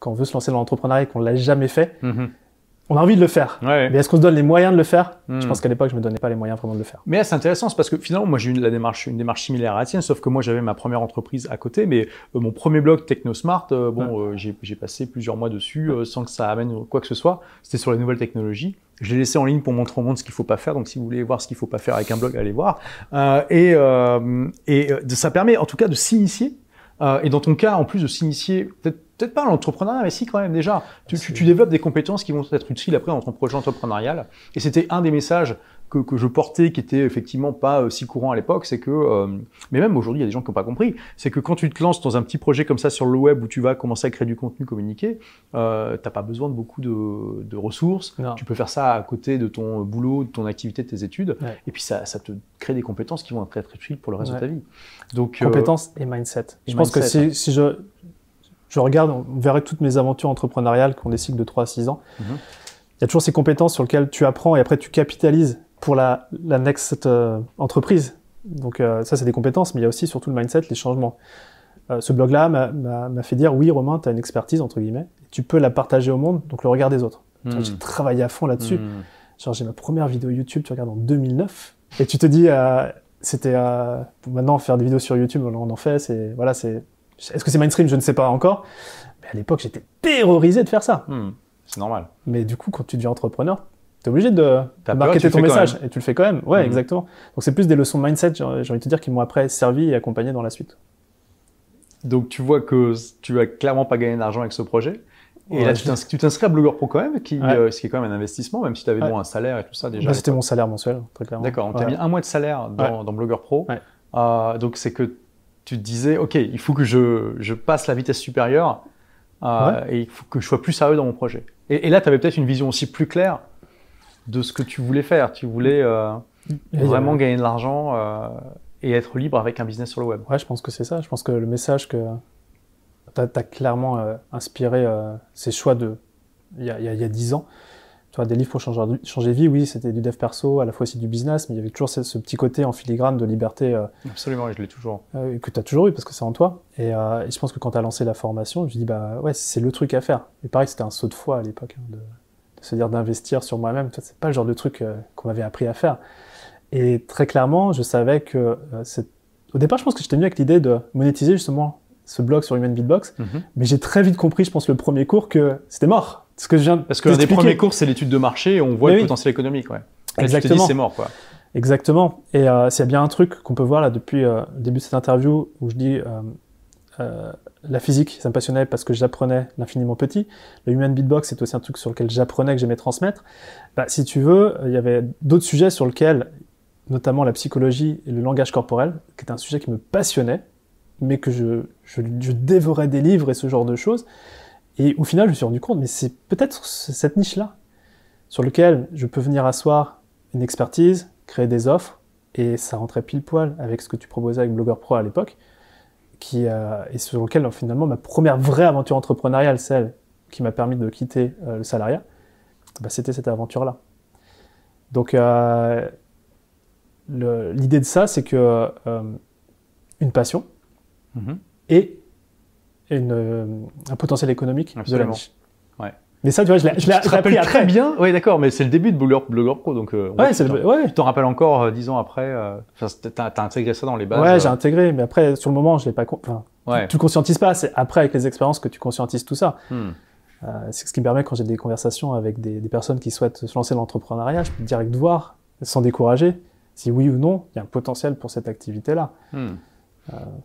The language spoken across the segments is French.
quand on veut se lancer dans l'entrepreneuriat et qu'on l'a jamais fait, Mhm. on a envie de le faire. Ouais. Mais est-ce qu'on se donne les moyens de le faire? Mhm. Je pense qu'à l'époque, je me donnais pas les moyens vraiment de le faire. Mais c'est intéressant, c'est parce que finalement, moi, j'ai eu la démarche, une démarche similaire à la tienne, sauf que moi, j'avais ma première entreprise à côté, mais euh, mon premier blog TechnoSmart, euh, bon, euh, j'ai passé plusieurs mois dessus sans que ça amène quoi que ce soit. C'était sur les nouvelles technologies. Je l'ai laissé en ligne pour montrer au monde ce qu'il faut pas faire. Donc, si vous voulez voir ce qu'il faut pas faire avec un blog, allez voir. Et et ça permet, en tout cas, de s'initier. Et dans ton cas, en plus de s'initier, peut-être peut-être pas l'entrepreneuriat, mais si quand même déjà. Tu, tu, tu développes des compétences qui vont être utiles après dans ton projet entrepreneurial. Et c'était un des messages que, que je portais, qui était effectivement pas euh, si courant à l'époque, c'est que, euh, mais même aujourd'hui, il y a des gens qui n'ont pas compris, c'est que quand tu te lances dans un petit projet comme ça sur le web où tu vas commencer à créer du contenu, communiquer, euh, t'as pas besoin de beaucoup de, de ressources. Non. Tu peux faire ça à côté de ton boulot, de ton activité, de tes études, Ouais. et puis ça, ça te crée des compétences qui vont être très utiles pour le reste Ouais. de ta vie. Donc, euh, Compétences et mindset. et je pense que si je, je regarde, on verrait toutes mes aventures entrepreneuriales qui ont des cycles de 3 à 6 ans. Mhm. Il y a toujours ces compétences sur lesquelles tu apprends et après tu capitalises pour la, la next euh, entreprise. Donc euh, ça, c'est des compétences, mais il y a aussi surtout le mindset, les changements. Euh, ce blog-là m'a- fait dire, oui, Romain, tu as une expertise, entre guillemets, tu peux la partager au monde, donc le regard des autres. hmm, J'ai travaillé à fond là-dessus. hmm. Genre, j'ai ma première vidéo YouTube, tu regardes en 2009, et tu te dis, c'était maintenant faire des vidéos sur YouTube, on en fait, c'est voilà, c'est. Est-ce que c'est mainstream? Je ne sais pas encore. Mais à l'époque, j'étais terrorisé de faire ça. Hmm. C'est normal. Mais du coup, quand tu deviens entrepreneur, t'es obligé de, tu marketer ton message, et tu le fais quand même. Ouais, Mhm. exactement. Donc c'est plus des leçons de mindset, j'ai envie de te dire, qui m'ont après servi et accompagné dans la suite. Donc tu vois que tu vas clairement pas gagner d'argent avec ce projet. Et Ouais, là, tu t'ins- tu t'inscris à Blogueur Pro quand même, qui, Ouais. euh, ce qui est quand même un investissement, même si tu avais Ouais. bon, un salaire et tout ça déjà. Bah, c'était mon salaire mensuel, très clairement. D'accord, on t'a mis un mois de salaire dans, dans Blogueur Pro. Euh, donc c'est que tu te disais, OK, il faut que je, je passe la vitesse supérieure euh, et il faut que je sois plus sérieux dans mon projet. Et, et là, tu avais peut-être une vision aussi plus claire de ce que tu voulais faire. Tu voulais euh, vraiment gagner de l'argent euh, et être libre avec un business sur le web. Ouais, je pense que c'est ça. Je pense que le message que tu as, clairement inspiré ces choix de il y a, il y a, il y a 10 ans. Tu vois, des livres pour changer, changer vie, oui, c'était du dev perso, à la fois aussi du business, mais il y avait toujours ce, ce petit côté en filigrane de liberté euh, Absolument, et je l'ai toujours. euh, que tu as toujours eu parce que c'est en toi. Et, euh, et je pense que quand tu as lancé la formation, je me dis, bah ouais, c'est le truc à faire. Et pareil, c'était un saut de foi à l'époque, hein, de, de se dire d'investir sur moi-même. C'est pas le genre de truc euh, qu'on m'avait appris à faire. Et très clairement, je savais que au départ, je pense que j'étais venu avec l'idée de monétiser justement ce blog sur Human Beatbox, Mhm. mais j'ai très vite compris, je pense, le premier cours que c'était mort. Ce que je viens de Parce qu'un des premiers cours, c'est l'étude de marché et on voit Mais le oui. potentiel économique. Ouais. Là, Exactement. c'est mort. Quoi. Exactement. Et euh, s'il y a bien un truc qu'on peut voir là depuis euh, le début de cette interview où je dis euh, euh, la physique, ça me passionnait parce que j'apprenais l'infiniment petit. Le human beatbox, c'est aussi un truc sur lequel j'apprenais que j'aimais transmettre. Bah, si tu veux, il y avait d'autres sujets sur lesquels, notamment la psychologie et le langage corporel, qui est un sujet qui me passionnait, mais que je, je, je dévorais des livres et ce genre de choses. Et au final, je me suis rendu compte, mais c'est peut-être ce- cette niche-là sur lequel je peux venir asseoir une expertise, créer des offres, et ça rentrait pile poil avec ce que tu proposais avec Blogger Pro à l'époque, qui euh, et sur lequel finalement ma première vraie aventure entrepreneuriale, celle qui m'a permis de quitter euh, le salariat, bah, c'était cette aventure-là. Donc euh, l'idée de ça, c'est que une passion Mhm. et une, euh, un potentiel économique de la niche. Ouais. Mais ça, tu vois, je l'ai je Tu rappelles très après. bien. Oui, d'accord, mais c'est le début de Blogueur, Blogueur Pro. Donc, euh, Ouais, c'est tu le- t'en- ouais. tu t'en rappelles encore euh, dix ans après. euh, T'as t'as intégré ça dans les bases. Ouais, j'ai intégré, mais après, sur le moment, je l'ai pas. con- Enfin, ouais. tu le conscientises pas. C'est après, avec les expériences, que tu conscientises tout ça. Hmm. C'est ce qui me permet, quand j'ai des conversations avec des, des personnes qui souhaitent se lancer dans l'entrepreneuriat, je peux direct voir, sans décourager, si oui ou non, il y a un potentiel pour cette activité-là. Hmm.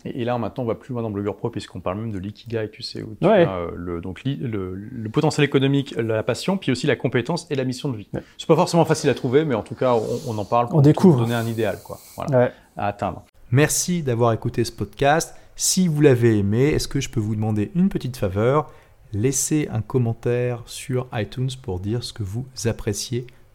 Et, et là, maintenant, on va plus loin dans Blogueur Pro, puisqu'on parle même de l'ikigai, tu sais, où tu Ouais. as euh, le, donc, li- le, le potentiel économique, la passion, puis aussi la compétence et la mission de vie. Ouais. C'est pas forcément facile à trouver, mais en tout cas, on, on en parle pour On découvre. donner un idéal, quoi. Voilà, Ouais. à atteindre. Merci d'avoir écouté ce podcast. Si vous l'avez aimé, est-ce que je peux vous demander une petite faveur? Laissez un commentaire sur iTunes pour dire ce que vous appréciez